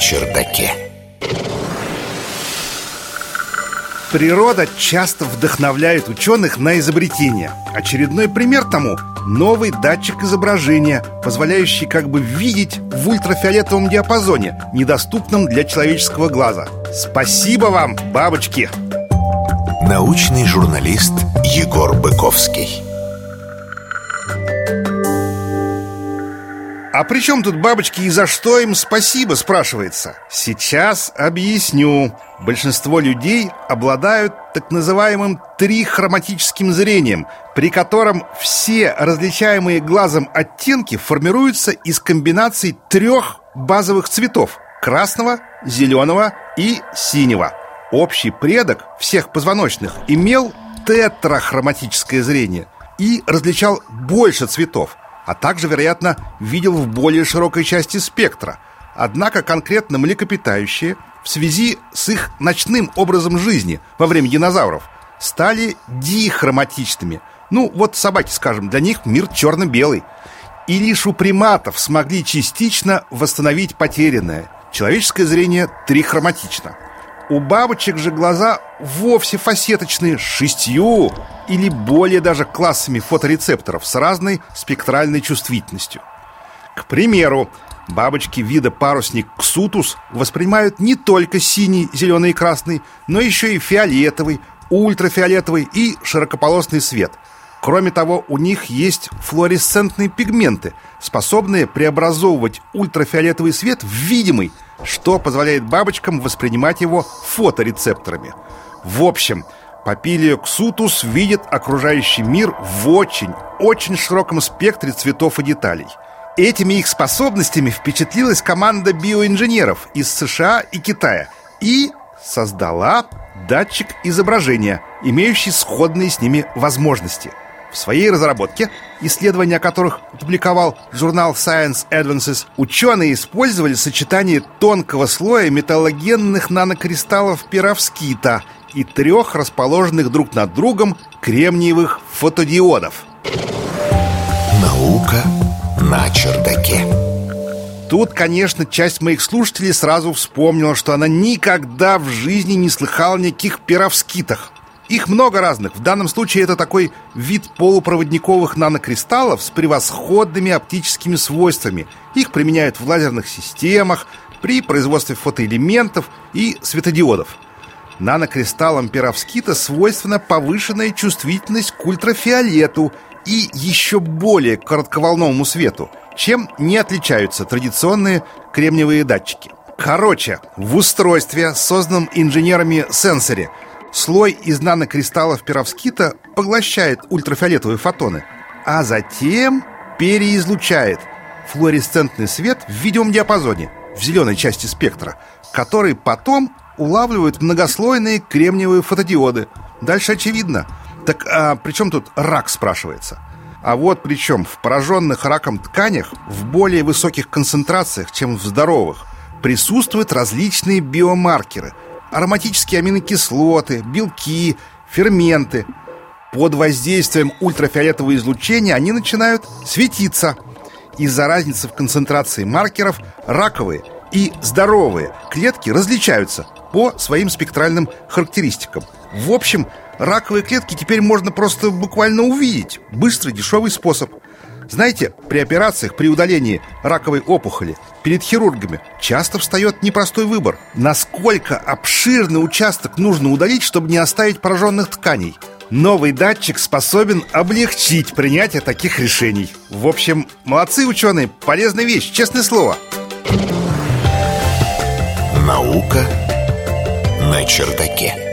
чердаке. Природа часто вдохновляет ученых на изобретения. Очередной пример тому – новый датчик изображения, позволяющий как бы видеть в ультрафиолетовом диапазоне, недоступном для человеческого глаза. Спасибо вам, бабочки! Научный журналист Егор Быковский. А при чем тут бабочки и за что им спасибо, спрашивается? Сейчас объясню. Большинство людей обладают так называемым трихроматическим зрением, при котором все различаемые глазом оттенки формируются из комбинаций трех базовых цветов – красного, зеленого и синего. Общий предок всех позвоночных имел тетрахроматическое зрение и различал больше цветов – а также, вероятно, видел в более широкой части спектра. Однако конкретно млекопитающие в связи с их ночным образом жизни во время динозавров стали дихроматичными. Ну, вот собаки, скажем, для них мир черно-белый. И лишь у приматов смогли частично восстановить потерянное. Человеческое зрение трихроматично – у бабочек же глаза вовсе фасеточные шестью или более даже классами фоторецепторов с разной спектральной чувствительностью. К примеру, бабочки вида парусник ксутус воспринимают не только синий, зеленый и красный, но еще и фиолетовый, ультрафиолетовый и широкополосный свет – Кроме того, у них есть флуоресцентные пигменты, способные преобразовывать ультрафиолетовый свет в видимый, что позволяет бабочкам воспринимать его фоторецепторами. В общем, Папилия ксутус видит окружающий мир в очень, очень широком спектре цветов и деталей. Этими их способностями впечатлилась команда биоинженеров из США и Китая и создала датчик изображения, имеющий сходные с ними возможности – в своей разработке, исследования которых опубликовал журнал Science Advances, ученые использовали сочетание тонкого слоя металлогенных нанокристаллов перовскита и трех расположенных друг над другом кремниевых фотодиодов. Наука на чердаке. Тут, конечно, часть моих слушателей сразу вспомнила, что она никогда в жизни не слыхала никаких перовскитах – их много разных. В данном случае это такой вид полупроводниковых нанокристаллов с превосходными оптическими свойствами. Их применяют в лазерных системах, при производстве фотоэлементов и светодиодов. Нанокристаллам перовскита свойственна повышенная чувствительность к ультрафиолету и еще более коротковолновому свету, чем не отличаются традиционные кремниевые датчики. Короче, в устройстве, созданном инженерами сенсоре – Слой из нанокристаллов перовскита поглощает ультрафиолетовые фотоны, а затем переизлучает флуоресцентный свет в видимом диапазоне, в зеленой части спектра, который потом улавливают многослойные кремниевые фотодиоды. Дальше очевидно. Так а при чем тут рак, спрашивается? А вот причем в пораженных раком тканях в более высоких концентрациях, чем в здоровых, присутствуют различные биомаркеры – ароматические аминокислоты, белки, ферменты. Под воздействием ультрафиолетового излучения они начинают светиться. Из-за разницы в концентрации маркеров раковые и здоровые клетки различаются по своим спектральным характеристикам. В общем, раковые клетки теперь можно просто буквально увидеть. Быстрый, дешевый способ – знаете, при операциях, при удалении раковой опухоли перед хирургами часто встает непростой выбор. Насколько обширный участок нужно удалить, чтобы не оставить пораженных тканей? Новый датчик способен облегчить принятие таких решений. В общем, молодцы ученые, полезная вещь, честное слово. Наука на чердаке.